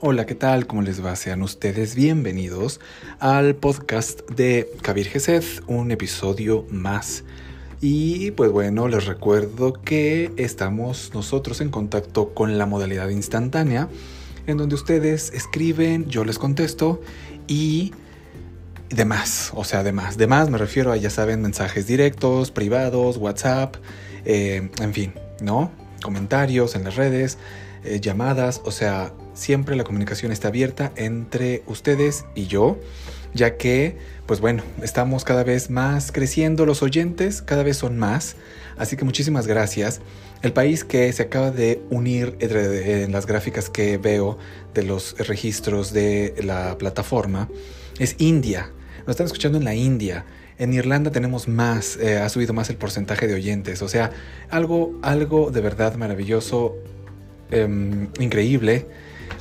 Hola, ¿qué tal? ¿Cómo les va? Sean ustedes bienvenidos al podcast de Kabir Gesed, un episodio más. Y pues bueno, les recuerdo que estamos nosotros en contacto con la modalidad instantánea, en donde ustedes escriben, yo les contesto y demás, o sea, demás. Demás me refiero a, ya saben, mensajes directos, privados, WhatsApp, eh, en fin, ¿no? Comentarios en las redes, eh, llamadas, o sea, siempre la comunicación está abierta entre ustedes y yo, ya que, pues bueno, estamos cada vez más creciendo, los oyentes cada vez son más, así que muchísimas gracias. El país que se acaba de unir en las gráficas que veo de los registros de la plataforma es India. Nos están escuchando en la India. En Irlanda tenemos más, eh, ha subido más el porcentaje de oyentes. O sea, algo, algo de verdad maravilloso, em, increíble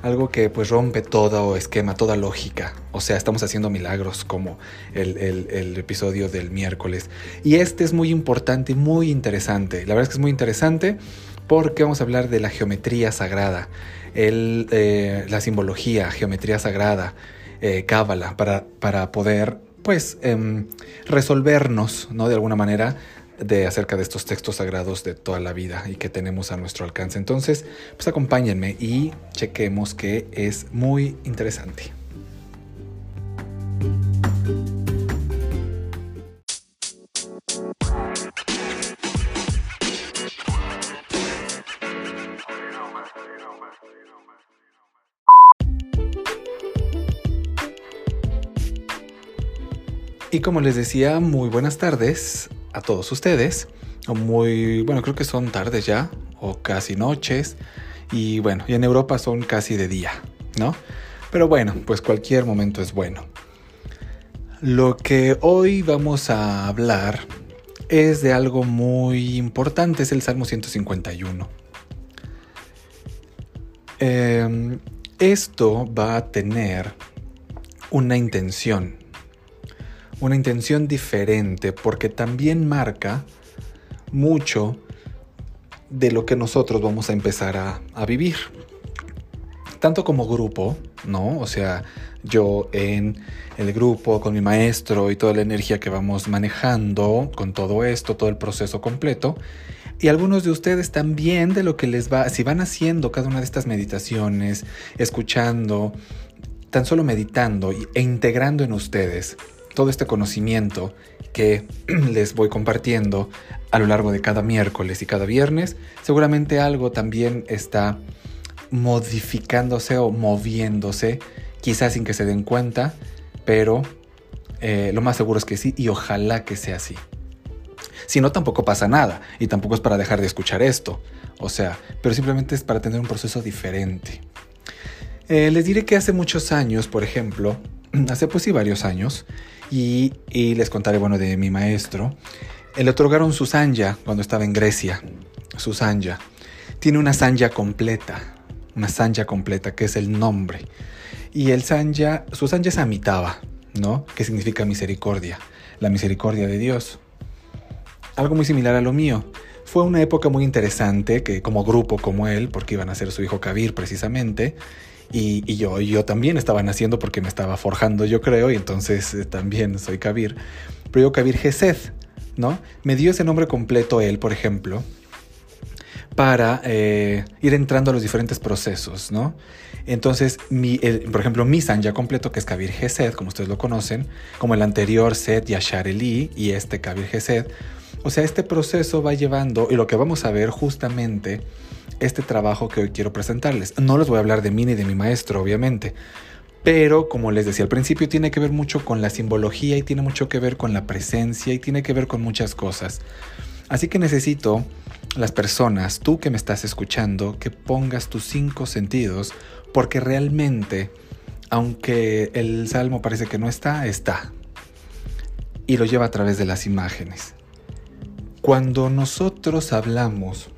algo que pues rompe todo esquema, toda lógica. O sea, estamos haciendo milagros como el, episodio del miércoles. Y este es muy importante muy interesante. La verdad es que es muy interesante porque vamos a hablar de la geometría sagrada, el, eh, la simbología, geometría sagrada, eh, cábala, para, para poder pues em, resolvernos, ¿no? De alguna manera de acerca de estos textos sagrados de toda la vida y que tenemos a nuestro alcance. Entonces, pues acompáñenme y chequemos que es muy interesante. Y como les decía, muy buenas tardes a todos ustedes. Muy, bueno, creo que son tardes ya, o casi noches. Y bueno, y en Europa son casi de día, ¿no? Pero bueno, pues cualquier momento es bueno. Lo que hoy vamos a hablar es de algo muy importante, es el Salmo 151. Em, esto va a tener una intención una intención diferente porque también marca mucho de lo que nosotros vamos a empezar a, vivir. Tanto como grupo, ¿no? O sea, yo en el grupo, con mi maestro y toda la energía que vamos manejando con todo esto, todo el proceso completo. Y algunos de ustedes también de lo que les va, si van haciendo cada una de estas meditaciones, escuchando, tan solo meditando e integrando en ustedes todo este conocimiento que les voy compartiendo a lo largo de cada miércoles y cada viernes, seguramente algo también está modificándose o moviéndose, quizás sin que se den cuenta, pero eh, lo más seguro es que sí y ojalá que sea así. Si no, tampoco pasa nada y tampoco es para dejar de escuchar esto, o sea, pero simplemente es para tener un proceso diferente. Eh, les diré que hace muchos años, por ejemplo, hace pues sí varios años, y, les contaré, bueno, de mi maestro. Le otorgaron su sanja cuando estaba en Grecia, su sanja. Tiene una sanja completa, una sanja completa, que es el nombre. Y el sanja, su sanja es Amitaba, ¿no? Que significa misericordia, la misericordia de Dios. Algo muy similar a lo mío. Fue una época muy interesante que como grupo como él, porque iban a ser su hijo Kabir precisamente, y, yo, yo también estaba naciendo porque me estaba forjando, yo creo, y entonces eh, también soy Kabir. Pero yo Kabir Gesed, ¿no? Me dio ese nombre completo él, por ejemplo, para eh, ir entrando a los diferentes procesos, ¿no? Entonces, mi, por ejemplo, mi ya completo, que es Kabir Gesed, como ustedes lo conocen, como el anterior Set Yashar Eli y este Kabir Gesed, o sea, este proceso va llevando, y lo que vamos a ver justamente este trabajo que hoy quiero presentarles. No les voy a hablar de mí ni de mi maestro, obviamente, pero como les decía al principio, tiene que ver mucho con la simbología y tiene mucho que ver con la presencia y tiene que ver con muchas cosas. Así que necesito las personas, tú que me estás escuchando, que pongas tus cinco sentidos, porque realmente, aunque el salmo parece que no está, está. Y lo lleva a través de las imágenes. Cuando nosotros hablamos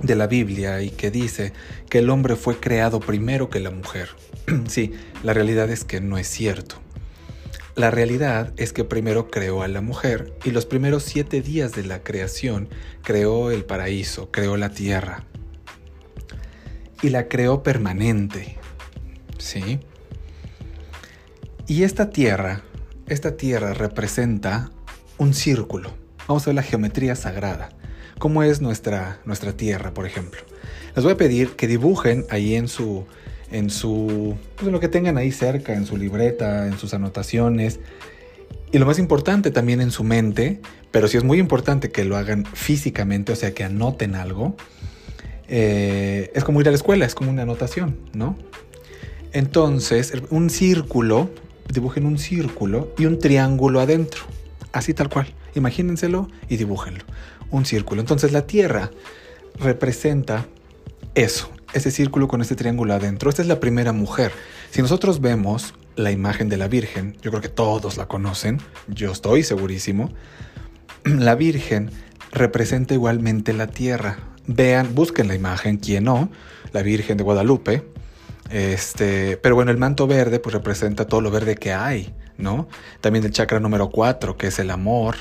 de la Biblia y que dice que el hombre fue creado primero que la mujer. sí, la realidad es que no es cierto. La realidad es que primero creó a la mujer y los primeros siete días de la creación creó el paraíso, creó la tierra. Y la creó permanente. ¿Sí? Y esta tierra, esta tierra representa un círculo. Vamos a ver la geometría sagrada. ¿Cómo es nuestra, nuestra tierra, por ejemplo? Les voy a pedir que dibujen ahí en su, en su, pues en lo que tengan ahí cerca, en su libreta, en sus anotaciones. Y lo más importante también en su mente, pero sí es muy importante que lo hagan físicamente, o sea, que anoten algo. Eh, es como ir a la escuela, es como una anotación, ¿no? Entonces, un círculo, dibujen un círculo y un triángulo adentro, así tal cual. Imagínenselo y dibújenlo. Un círculo. Entonces la Tierra representa eso, ese círculo con ese triángulo adentro. Esta es la primera mujer. Si nosotros vemos la imagen de la Virgen, yo creo que todos la conocen, yo estoy segurísimo, la Virgen representa igualmente la tierra. Vean, busquen la imagen, quién no, la Virgen de Guadalupe. Este, pero bueno, el manto verde pues representa todo lo verde que hay, ¿no? También el chakra número 4, que es el amor.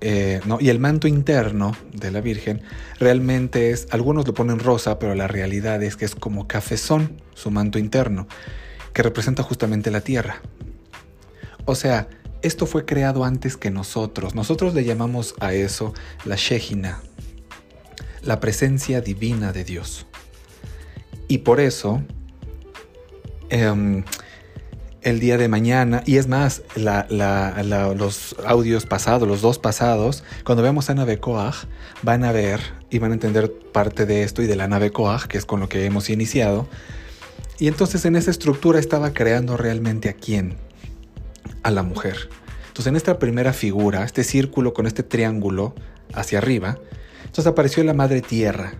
Eh, ¿no? Y el manto interno de la Virgen realmente es, algunos lo ponen rosa, pero la realidad es que es como cafezón, su manto interno, que representa justamente la tierra. O sea, esto fue creado antes que nosotros. Nosotros le llamamos a eso la Shejina, la presencia divina de Dios. Y por eso, em, el día de mañana, y es más, los audios pasados, los dos pasados, cuando veamos a nave van a ver y van a entender parte de esto y de la nave Koach, que es con lo que hemos iniciado. Y entonces en esa estructura estaba creando realmente a quién? A la mujer. Entonces en esta primera figura, este círculo con este triángulo hacia arriba, entonces apareció la madre tierra.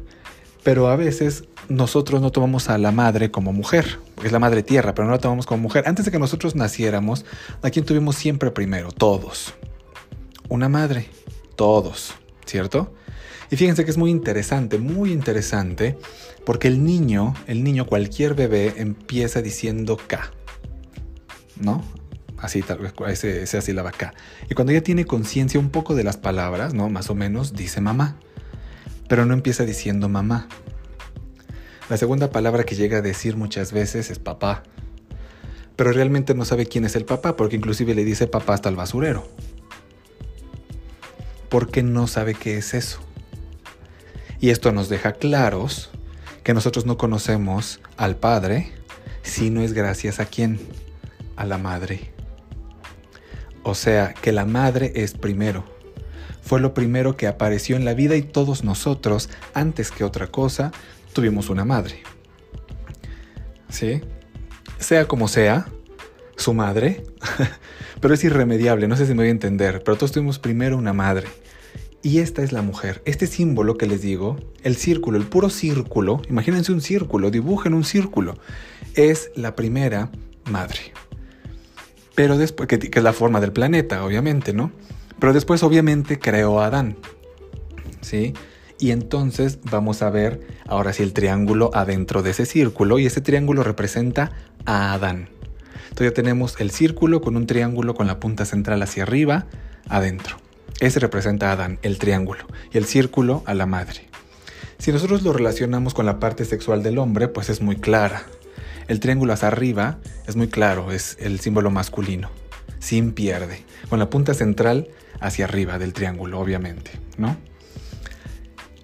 Pero a veces nosotros no tomamos a la madre como mujer, es la madre tierra, pero no la tomamos como mujer. Antes de que nosotros naciéramos, ¿a quién tuvimos siempre primero? Todos. Una madre, todos, ¿cierto? Y fíjense que es muy interesante, muy interesante, porque el niño, el niño, cualquier bebé empieza diciendo K, ¿no? así tal vez ese, así la vaca. Y cuando ella tiene conciencia un poco de las palabras, ¿no? Más o menos dice mamá, pero no empieza diciendo mamá. La segunda palabra que llega a decir muchas veces es papá, pero realmente no sabe quién es el papá, porque inclusive le dice papá hasta el basurero. Porque no sabe qué es eso. Y esto nos deja claros que nosotros no conocemos al Padre si no es gracias a quién, a la Madre. O sea, que la madre es primero. Fue lo primero que apareció en la vida y todos nosotros, antes que otra cosa, tuvimos una madre. ¿Sí? Sea como sea, su madre, pero es irremediable, no sé si me voy a entender, pero todos tuvimos primero una madre. Y esta es la mujer. Este símbolo que les digo, el círculo, el puro círculo, imagínense un círculo, dibujen un círculo, es la primera madre. Pero después, que, es la forma del planeta, obviamente, ¿no? Pero después, obviamente, creó a Adán. ¿Sí? Y entonces vamos a ver ahora sí el triángulo adentro de ese círculo y ese triángulo representa a Adán. Entonces ya tenemos el círculo con un triángulo con la punta central hacia arriba, adentro. Ese representa a Adán, el triángulo, y el círculo a la madre. Si nosotros lo relacionamos con la parte sexual del hombre, pues es muy clara. El triángulo hacia arriba es muy claro, es el símbolo masculino, sin pierde, con la punta central hacia arriba del triángulo, obviamente, ¿no?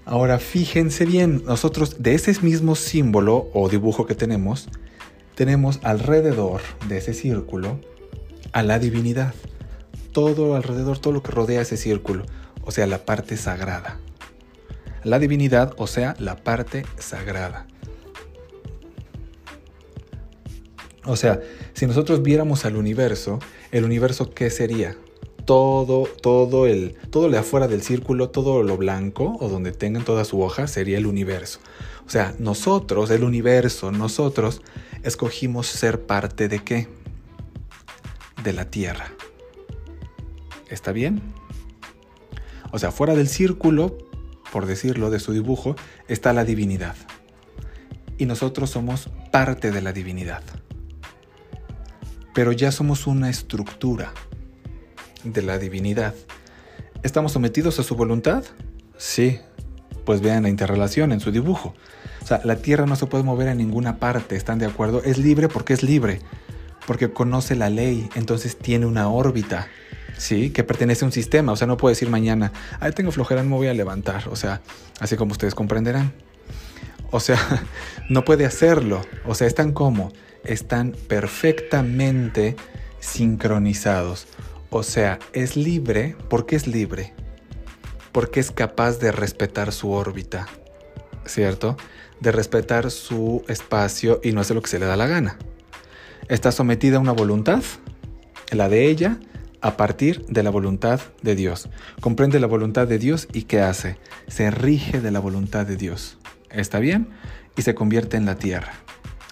Ahora fíjense bien, nosotros de ese mismo símbolo o dibujo que tenemos, tenemos alrededor de ese círculo a la divinidad. Todo alrededor, todo lo que rodea ese círculo, o sea, la parte sagrada. La divinidad, o sea, la parte sagrada. O sea, si nosotros viéramos al universo, el universo ¿qué sería? Todo, todo el, todo lo de afuera del círculo, todo lo blanco o donde tengan toda su hoja sería el universo. O sea, nosotros, el universo, nosotros escogimos ser parte de qué? De la Tierra. ¿Está bien? O sea, fuera del círculo, por decirlo, de su dibujo, está la divinidad. Y nosotros somos parte de la divinidad pero ya somos una estructura de la divinidad. ¿Estamos sometidos a su voluntad? Sí, pues vean la interrelación en su dibujo. O sea, la Tierra no se puede mover a ninguna parte, ¿están de acuerdo? Es libre porque es libre, porque conoce la ley, entonces tiene una órbita, ¿sí? Que pertenece a un sistema, o sea, no puede decir mañana, ay, tengo flojera, me voy a levantar, o sea, así como ustedes comprenderán. O sea, no puede hacerlo, o sea, están como, están perfectamente sincronizados. O sea, es libre, ¿por qué es libre? Porque es capaz de respetar su órbita, ¿cierto? De respetar su espacio y no hace lo que se le da la gana. Está sometida a una voluntad, la de ella, a partir de la voluntad de Dios. Comprende la voluntad de Dios y ¿qué hace? Se rige de la voluntad de Dios. ¿Está bien? Y se convierte en la tierra.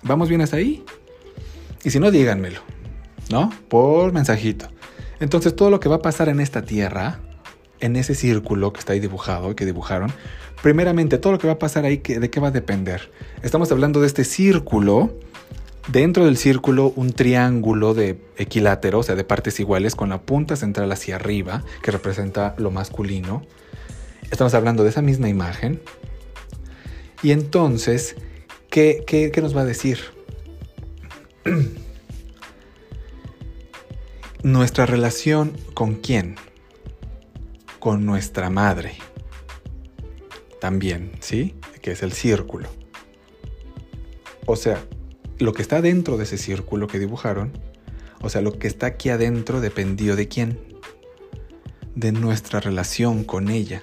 ¿Vamos bien hasta ahí? Y si no, díganmelo, ¿no? Por mensajito. Entonces todo lo que va a pasar en esta tierra, en ese círculo que está ahí dibujado, que dibujaron, primeramente todo lo que va a pasar ahí, ¿de qué va a depender? Estamos hablando de este círculo, dentro del círculo un triángulo de equilátero, o sea, de partes iguales, con la punta central hacia arriba, que representa lo masculino. Estamos hablando de esa misma imagen. Y entonces, ¿qué, qué, qué nos va a decir? Nuestra relación con quién? Con nuestra madre. También, ¿sí? Que es el círculo. O sea, lo que está dentro de ese círculo que dibujaron, o sea, lo que está aquí adentro dependió de quién? De nuestra relación con ella.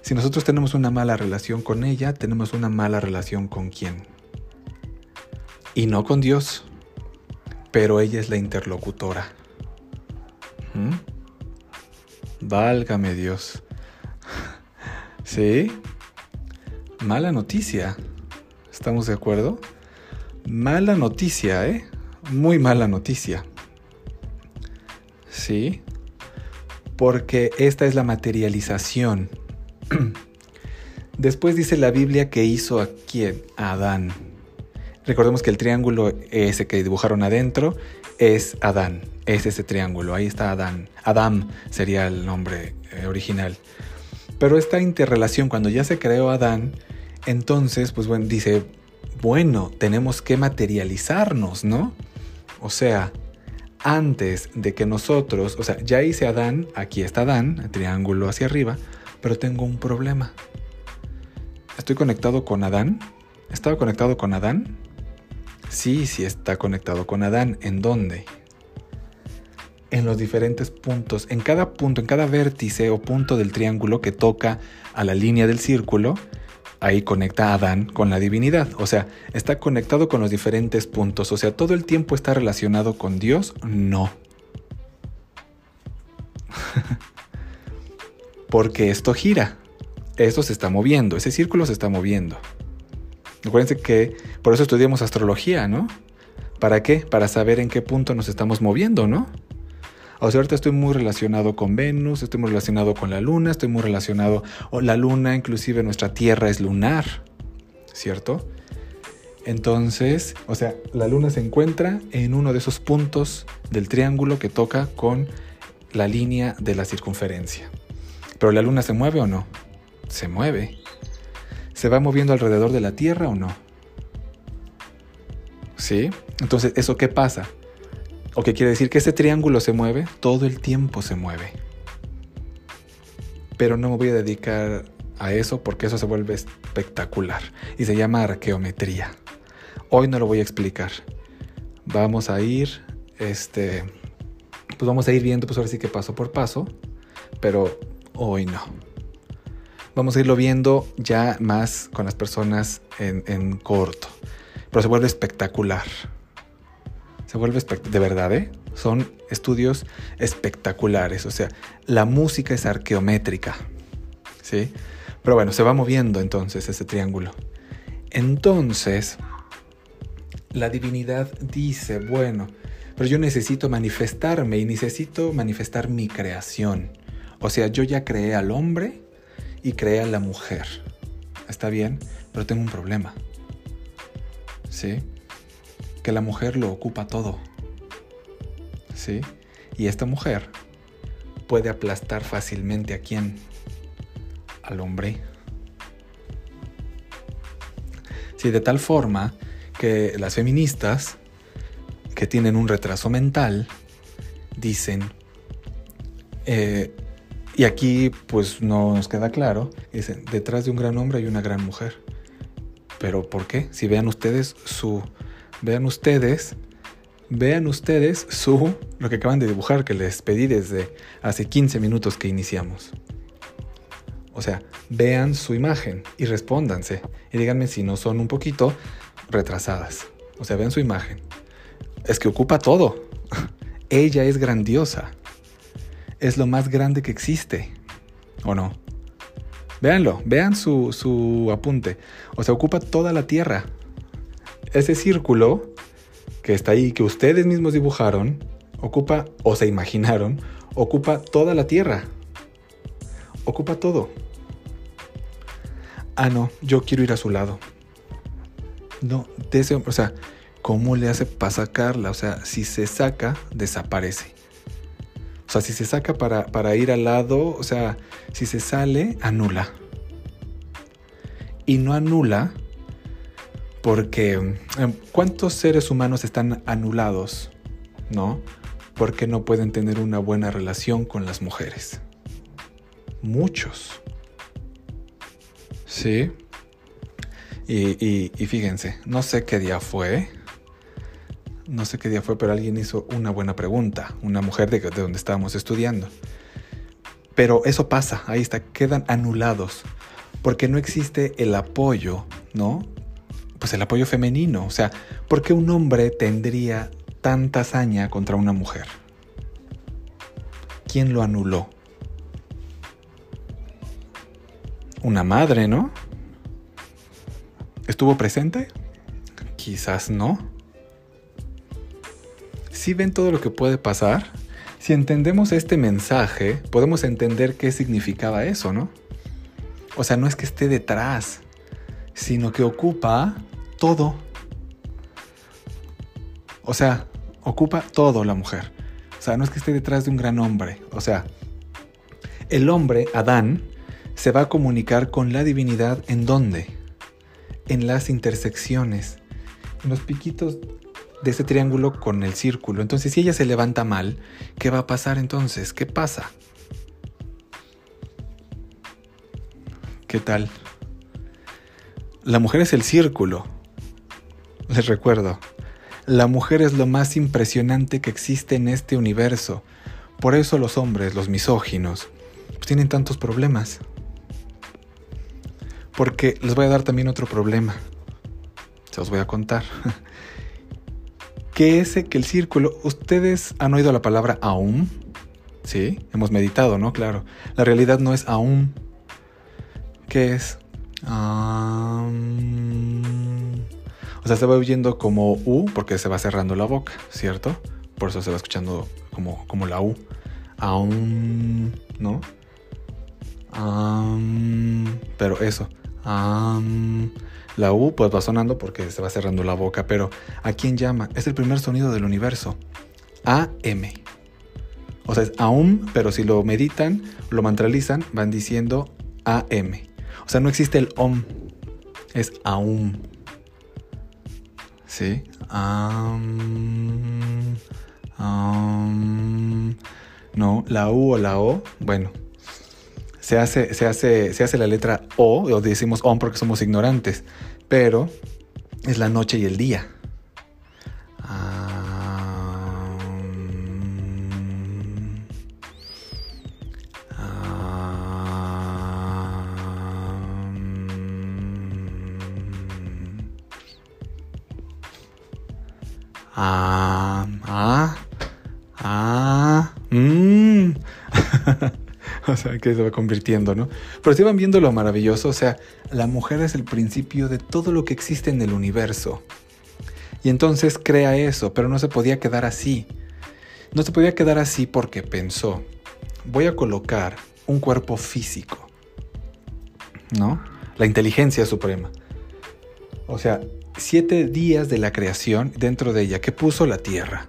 Si nosotros tenemos una mala relación con ella, tenemos una mala relación con quién? Y no con Dios, pero ella es la interlocutora. ¿Mm? Válgame Dios. ¿Sí? Mala noticia. ¿Estamos de acuerdo? Mala noticia, ¿eh? Muy mala noticia. ¿Sí? Porque esta es la materialización. Después dice la Biblia que hizo a quién? A Adán. Recordemos que el triángulo ese que dibujaron adentro es Adán, es ese triángulo, ahí está Adán. Adam sería el nombre eh, original. Pero esta interrelación, cuando ya se creó Adán, entonces, pues bueno, dice, bueno, tenemos que materializarnos, ¿no? O sea, antes de que nosotros, o sea, ya hice Adán, aquí está Adán, el triángulo hacia arriba, pero tengo un problema. ¿Estoy conectado con Adán? ¿Estaba conectado con Adán? Sí, sí está conectado con Adán. ¿En dónde? En los diferentes puntos. En cada punto, en cada vértice o punto del triángulo que toca a la línea del círculo, ahí conecta Adán con la divinidad. O sea, está conectado con los diferentes puntos. O sea, todo el tiempo está relacionado con Dios. No. Porque esto gira. Esto se está moviendo. Ese círculo se está moviendo. Acuérdense que por eso estudiamos astrología, ¿no? ¿Para qué? Para saber en qué punto nos estamos moviendo, ¿no? O sea, ahorita estoy muy relacionado con Venus, estoy muy relacionado con la Luna, estoy muy relacionado, o la Luna, inclusive nuestra Tierra es lunar, ¿cierto? Entonces, o sea, la Luna se encuentra en uno de esos puntos del triángulo que toca con la línea de la circunferencia. Pero la Luna se mueve o no? Se mueve. ¿Se va moviendo alrededor de la Tierra o no? ¿Sí? Entonces, ¿eso qué pasa? ¿O qué quiere decir? Que ese triángulo se mueve, todo el tiempo se mueve. Pero no me voy a dedicar a eso porque eso se vuelve espectacular y se llama arqueometría. Hoy no lo voy a explicar. Vamos a ir, este, pues vamos a ir viendo, pues ahora sí que paso por paso, pero hoy no. Vamos a irlo viendo ya más con las personas en, corto. Pero se vuelve espectacular. Se vuelve de verdad, ¿eh? Son estudios espectaculares. O sea, la música es arqueométrica. ¿Sí? Pero bueno, se va moviendo entonces ese triángulo. Entonces, la divinidad dice, bueno, pero yo necesito manifestarme y necesito manifestar mi creación. O sea, yo ya creé al hombre y crea la mujer. Está bien, pero tengo un problema. ¿Sí? Que la mujer lo ocupa todo. ¿Sí? Y esta mujer puede aplastar fácilmente a quién? Al hombre. Sí, de tal forma que las feministas que tienen un retraso mental dicen, eh, y aquí pues no nos queda claro, dicen, detrás de un gran hombre hay una gran mujer. Pero ¿por qué? Si vean ustedes su, vean ustedes, vean ustedes su, lo que acaban de dibujar que les pedí desde hace 15 minutos que iniciamos. O sea, vean su imagen y respóndanse y díganme si no son un poquito retrasadas. O sea, vean su imagen. Es que ocupa todo. Ella es grandiosa. Es lo más grande que existe. ¿O no? Véanlo, vean su, su apunte. O sea, ocupa toda la Tierra. Ese círculo que está ahí, que ustedes mismos dibujaron, ocupa, o se imaginaron, ocupa toda la Tierra. Ocupa todo. Ah, no, yo quiero ir a su lado. No, de ese, o sea, ¿cómo le hace para sacarla? O sea, si se saca, desaparece. O sea, si se saca para, para ir al lado, o sea, si se sale, anula. Y no anula porque em, ¿cuántos seres humanos están anulados? ¿No? Porque no pueden tener una buena relación con las mujeres. Muchos. Sí. Y, fíjense, no sé qué día fue. No sé qué día fue, pero alguien hizo una buena pregunta. Una mujer de, de donde estábamos estudiando. Pero eso pasa, ahí está, quedan anulados. Porque no existe el apoyo, ¿no? Pues el apoyo femenino. O sea, ¿por qué un hombre tendría tanta hazaña contra una mujer? ¿Quién lo anuló? Una madre, ¿no? ¿Estuvo presente? Quizás no. Si ven todo lo que puede pasar, si entendemos este mensaje, podemos entender qué significaba eso, ¿no? O sea, no es que esté detrás, sino que ocupa todo. O sea, ocupa todo la mujer. O sea, no es que esté detrás de un gran hombre. O sea, el hombre, Adán, se va a comunicar con la divinidad en dónde? en las intersecciones, en los piquitos de ese triángulo con el círculo. Entonces, si ella se levanta mal, ¿qué va a pasar entonces? ¿Qué pasa? ¿Qué tal? La mujer es el círculo. Les recuerdo, la mujer es lo más impresionante que existe en este universo. Por eso los hombres, los misóginos, pues tienen tantos problemas. Porque les voy a dar también otro problema. Se los voy a contar. que es que el círculo, ustedes han oído la palabra aum. Sí, hemos meditado, ¿no? Claro. La realidad no es aum. ¿Qué es? o sea, se va oyendo como U porque se va cerrando la boca, ¿cierto? Por eso se va escuchando como, como la U. Aum, ¿no? pero eso la U pues va sonando porque se va cerrando la boca, pero ¿a quién llama? Es el primer sonido del universo. AM. O sea, es AUM, pero si lo meditan, lo mantralizan, van diciendo AM. O sea, no existe el OM, es AUM. ¿Sí? no, la U o la O, bueno, se hace, se hace, se hace la letra O, o decimos ON porque somos ignorantes, pero es la noche y el día. Ah, ah, que se va convirtiendo, ¿no? Pero si van viendo lo maravilloso, o sea, la mujer es el principio de todo lo que existe en el universo. Y entonces crea eso, pero no se podía quedar así. No se podía quedar así porque pensó, voy a colocar un cuerpo físico, ¿no? La inteligencia suprema. O sea, siete días de la creación dentro de ella, que puso la tierra,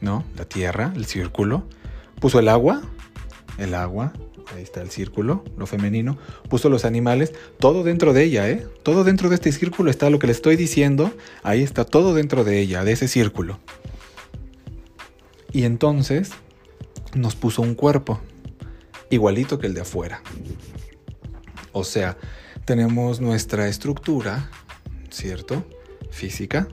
¿no? La tierra, el círculo, puso el agua, el agua, ahí está el círculo, lo femenino, puso los animales, todo dentro de ella, ¿eh? Todo dentro de este círculo está lo que le estoy diciendo, ahí está todo dentro de ella, de ese círculo. Y entonces nos puso un cuerpo, igualito que el de afuera. O sea, tenemos nuestra estructura, ¿cierto? Física,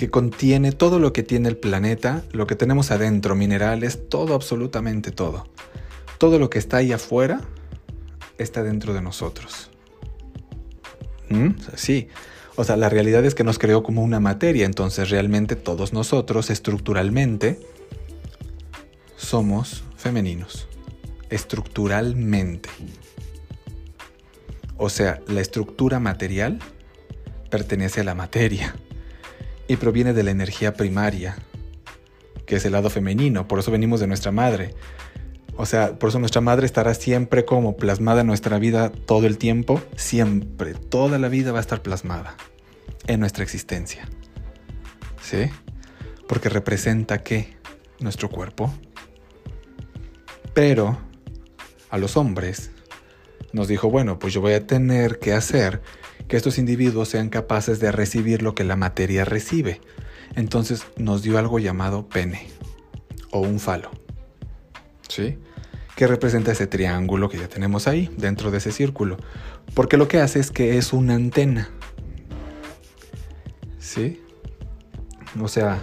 que contiene todo lo que tiene el planeta, lo que tenemos adentro, minerales, todo, absolutamente todo. Todo lo que está ahí afuera está dentro de nosotros. ¿Mm? sí. O sea, la realidad es que nos creó como una materia, entonces realmente todos nosotros estructuralmente somos femeninos. Estructuralmente. O sea, la estructura material pertenece a la materia y proviene de la energía primaria, que es el lado femenino, por eso venimos de nuestra madre. O sea, por eso nuestra madre estará siempre como plasmada en nuestra vida todo el tiempo, siempre, toda la vida va a estar plasmada en nuestra existencia. ¿Sí? Porque representa qué? Nuestro cuerpo. Pero a los hombres nos dijo, bueno, pues yo voy a tener que hacer que estos individuos sean capaces de recibir lo que la materia recibe. Entonces nos dio algo llamado pene o un falo. ¿Sí? Que representa ese triángulo que ya tenemos ahí, dentro de ese círculo. Porque lo que hace es que es una antena. ¿Sí? O sea,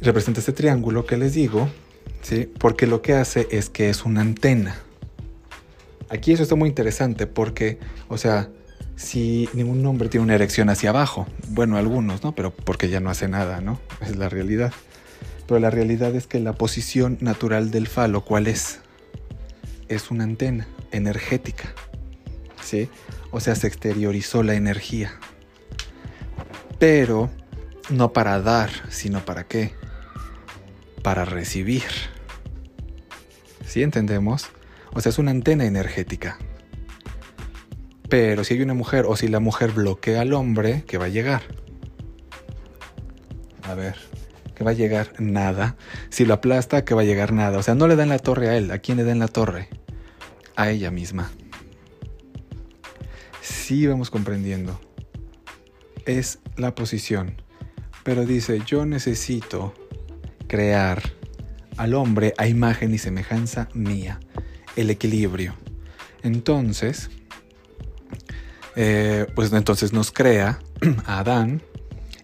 representa ese triángulo que les digo, ¿sí? Porque lo que hace es que es una antena. Aquí eso está muy interesante porque, o sea, si ningún hombre tiene una erección hacia abajo, bueno, algunos, ¿no? Pero porque ya no hace nada, ¿no? Es la realidad. Pero la realidad es que la posición natural del falo, ¿cuál es? Es una antena energética, ¿sí? O sea, se exteriorizó la energía. Pero no para dar, sino para qué? Para recibir. ¿Sí entendemos? O sea, es una antena energética. Pero si hay una mujer o si la mujer bloquea al hombre, ¿qué va a llegar? A ver, ¿qué va a llegar? Nada. Si lo aplasta, ¿qué va a llegar? Nada. O sea, no le dan la torre a él. ¿A quién le dan la torre? A ella misma. Sí vamos comprendiendo. Es la posición. Pero dice, yo necesito crear al hombre a imagen y semejanza mía el equilibrio. Entonces, eh, pues entonces nos crea a Adán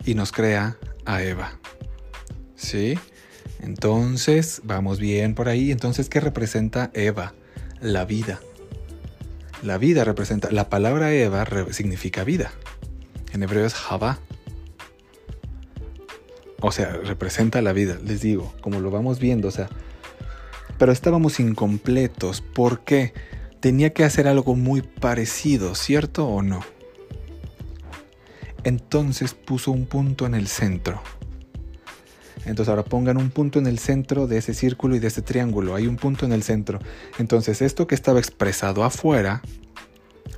y nos crea a Eva. ¿Sí? Entonces, vamos bien por ahí. Entonces, ¿qué representa Eva? La vida. La vida representa, la palabra Eva significa vida. En hebreo es Java. O sea, representa la vida, les digo, como lo vamos viendo, o sea, pero estábamos incompletos. ¿Por qué? Tenía que hacer algo muy parecido, ¿cierto o no? Entonces puso un punto en el centro. Entonces ahora pongan un punto en el centro de ese círculo y de ese triángulo. Hay un punto en el centro. Entonces esto que estaba expresado afuera,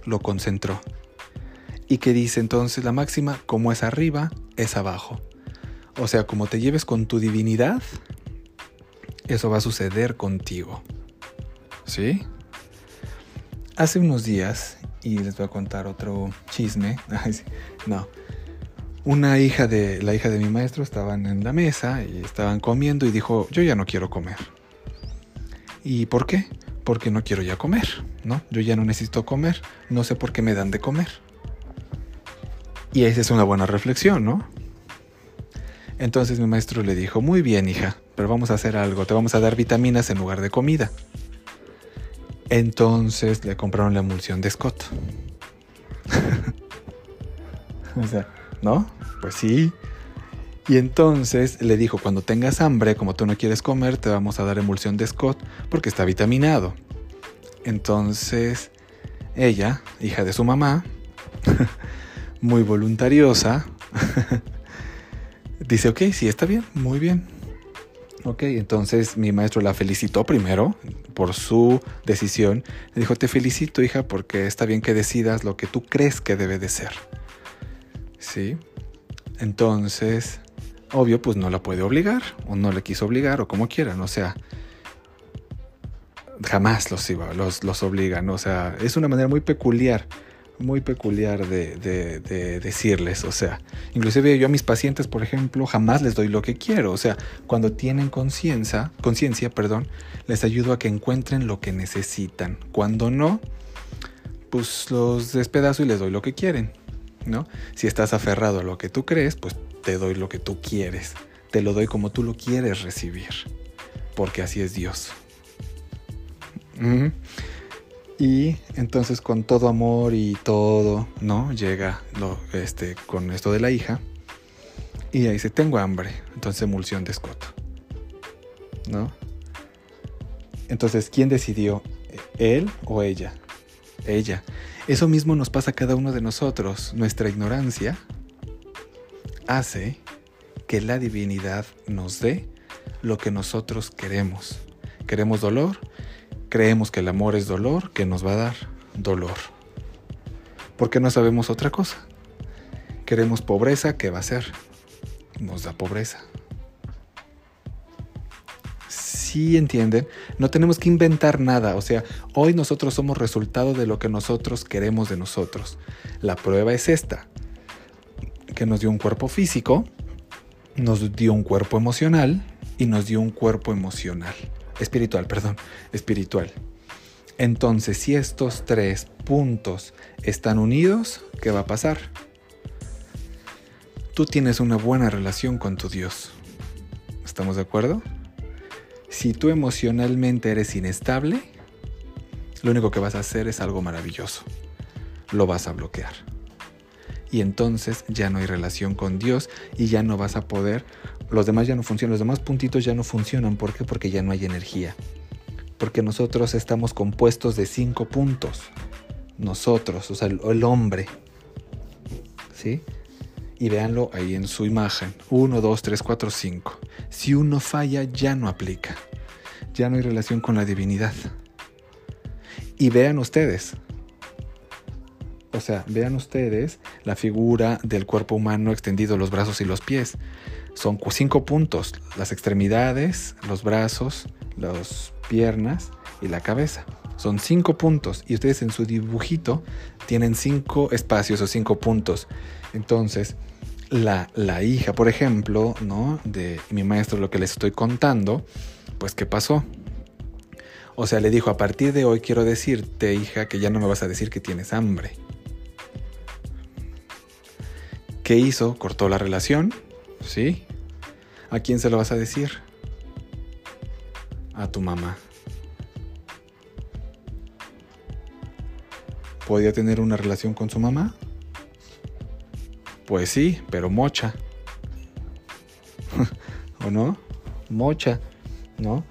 lo concentró. Y que dice entonces la máxima, como es arriba, es abajo. O sea, como te lleves con tu divinidad, eso va a suceder contigo. ¿Sí? Hace unos días, y les voy a contar otro chisme, no, una hija de la hija de mi maestro estaban en la mesa y estaban comiendo y dijo, yo ya no quiero comer. ¿Y por qué? Porque no quiero ya comer, ¿no? Yo ya no necesito comer, no sé por qué me dan de comer. Y esa es una buena reflexión, ¿no? Entonces mi maestro le dijo, muy bien hija, vamos a hacer algo, te vamos a dar vitaminas en lugar de comida. Entonces le compraron la emulsión de Scott. o sea, ¿no? Pues sí. Y entonces le dijo, cuando tengas hambre, como tú no quieres comer, te vamos a dar emulsión de Scott porque está vitaminado. Entonces, ella, hija de su mamá, muy voluntariosa, dice, ok, sí, está bien, muy bien. Ok, entonces mi maestro la felicitó primero por su decisión. Le dijo, te felicito hija porque está bien que decidas lo que tú crees que debe de ser. ¿Sí? Entonces, Obvio, pues no la puede obligar, o no le quiso obligar, o como quieran, o sea, jamás los, los, los obligan, o sea, es una manera muy peculiar muy peculiar de, de, decirles. O sea, inclusive yo a mis pacientes, por ejemplo, jamás les doy lo que quiero. O sea, cuando tienen conciencia, conciencia, perdón, les ayudo a que encuentren lo que necesitan. Cuando no, pues los despedazo y les doy lo que quieren. ¿No? Si estás aferrado a lo que tú crees, pues te doy lo que tú quieres. Te lo doy como tú lo quieres recibir. Porque así es Dios. Y entonces con todo amor y todo, ¿no? Llega lo, este, con esto de la hija. Y ahí dice, tengo hambre. Entonces emulsión de escoto. ¿No? Entonces, ¿quién decidió? ¿Él o ella? Ella. Eso mismo nos pasa a cada uno de nosotros. Nuestra ignorancia hace que la divinidad nos dé lo que nosotros queremos. ¿Queremos dolor? Creemos que el amor es dolor, que nos va a dar dolor. Porque no sabemos otra cosa. Queremos pobreza, ¿qué va a ser? Nos da pobreza. Si entienden, no tenemos que inventar nada. O sea, hoy nosotros somos resultado de lo que nosotros queremos de nosotros. La prueba es esta, que nos dio un cuerpo físico, nos dio un cuerpo emocional y nos dio un cuerpo emocional espiritual, perdón, espiritual. Entonces, si estos tres puntos están unidos, ¿qué va a pasar? Tú tienes una buena relación con tu Dios. ¿Estamos de acuerdo? Si tú emocionalmente eres inestable, lo único que vas a hacer es algo maravilloso. Lo vas a bloquear. Y entonces ya no hay relación con Dios y ya no vas a poder los demás ya no funcionan, los demás puntitos ya no funcionan. ¿Por qué? Porque ya no hay energía. Porque nosotros estamos compuestos de cinco puntos. Nosotros, o sea, el, hombre. ¿Sí? Y véanlo ahí en su imagen. Uno, dos, tres, cuatro, cinco. Si uno falla, ya no aplica. Ya no hay relación con la divinidad. Y vean ustedes. O sea, vean ustedes la figura del cuerpo humano extendido, los brazos y los pies. Son cinco puntos, las extremidades, los brazos, las piernas y la cabeza. Son cinco puntos y ustedes en su dibujito tienen cinco espacios o cinco puntos. Entonces, la, la hija, por ejemplo, ¿no? De mi maestro, lo que les estoy contando, pues ¿qué pasó? O sea, le dijo, a partir de hoy quiero decirte, hija, que ya no me vas a decir que tienes hambre. ¿Qué hizo? Cortó la relación, ¿sí? ¿A quién se lo vas a decir? A tu mamá. ¿Podía tener una relación con su mamá? Pues sí, pero mocha. ¿O no? Mocha, ¿no?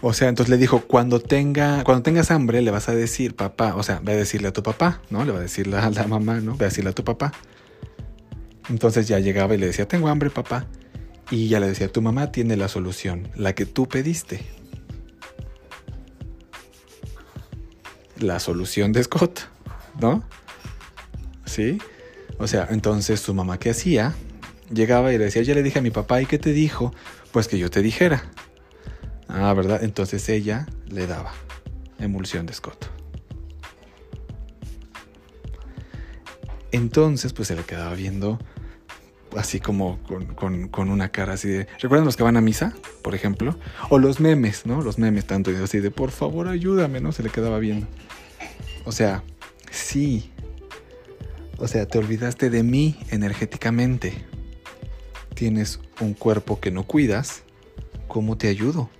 O sea, entonces le dijo, cuando tenga, cuando tengas hambre, le vas a decir, papá, o sea, ve a decirle a tu papá, ¿no? Le va a decirle a la mamá, ¿no? Ve a decirle a tu papá. Entonces ya llegaba y le decía, tengo hambre, papá. Y ya le decía, tu mamá tiene la solución, la que tú pediste. La solución de Scott, ¿no? ¿Sí? O sea, entonces su mamá, ¿qué hacía? Llegaba y le decía, ya le dije a mi papá, ¿y qué te dijo? Pues que yo te dijera. Ah, ¿verdad? Entonces ella le daba emulsión de Scott. Entonces, pues se le quedaba viendo así como con, una cara así de... ¿Recuerdan los que van a misa, por ejemplo? O los memes, ¿no? Los memes tanto así de, por favor, ayúdame, ¿no? Se le quedaba viendo. O sea, sí. O sea, te olvidaste de mí energéticamente. Tienes un cuerpo que no cuidas. ¿Cómo te ayudo?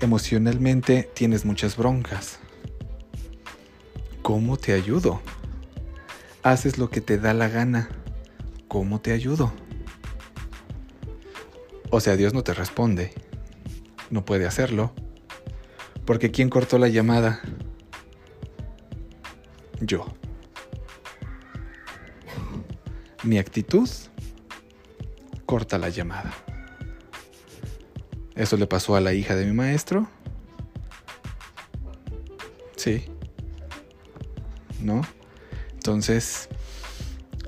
Emocionalmente tienes muchas broncas. ¿Cómo te ayudo? Haces lo que te da la gana ¿cómo te ayudo? O sea, Dios no te responde. No puede hacerlo. Porque ¿quién cortó la llamada? Yo. Mi actitud corta la llamada. Eso le pasó a la hija de mi maestro. Sí. ¿No? Entonces,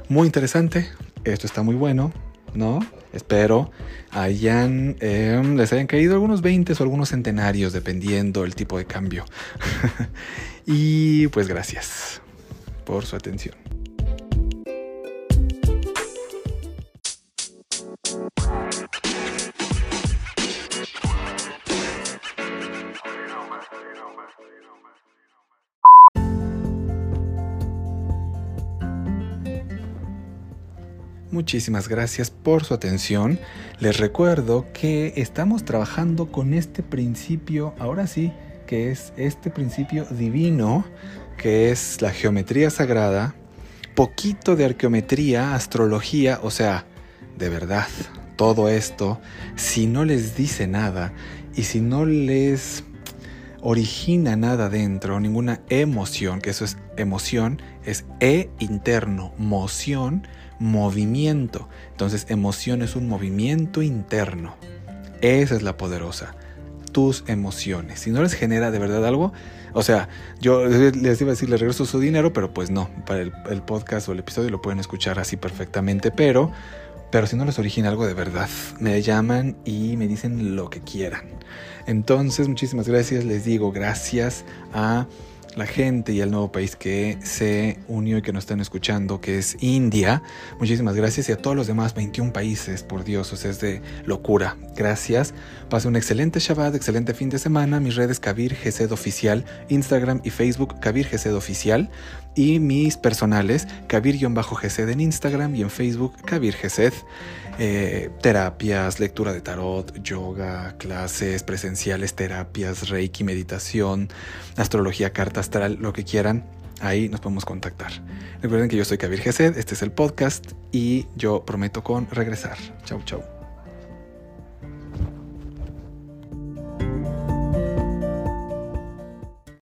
muy interesante esto está muy bueno, ¿no? Espero hayan, em, les hayan caído algunos 20 o algunos centenarios, dependiendo el tipo de cambio. y pues gracias por su atención. Muchísimas gracias por su atención. Les recuerdo que estamos trabajando con este principio, ahora sí, que es este principio divino, que es la geometría sagrada, poquito de arqueometría, astrología, o sea, de verdad, todo esto, si no les dice nada y si no les origina nada dentro, ninguna emoción, que eso es emoción, es E interno, moción, movimiento. Entonces, emoción es un movimiento interno. Esa es la poderosa. Tus emociones. Si no les genera de verdad algo, o sea, yo les iba a decir, les regreso su dinero, pero pues no. Para el, podcast o el episodio lo pueden escuchar así perfectamente, pero pero si no les origina algo de verdad, me llaman y me dicen lo que quieran. Entonces, muchísimas gracias. Les digo gracias a la gente y al nuevo país que se unió y que nos están escuchando, que es India. Muchísimas gracias y a todos los demás 21 países, por Dios, o sea, es de locura. Gracias. Pase un excelente Shabbat, excelente fin de semana. Mis redes Kabir Gesed Oficial, Instagram y Facebook Kabir Gesed Oficial y mis personales Kabir-Gesed en Instagram y en Facebook Kabir Gesed. Eh, terapias, lectura de tarot, yoga, clases presenciales, terapias, reiki, meditación, astrología, carta astral, lo que quieran. Ahí nos podemos contactar. Recuerden que yo soy Kabir Gesed, este es el podcast y yo prometo con regresar. Chau, chau.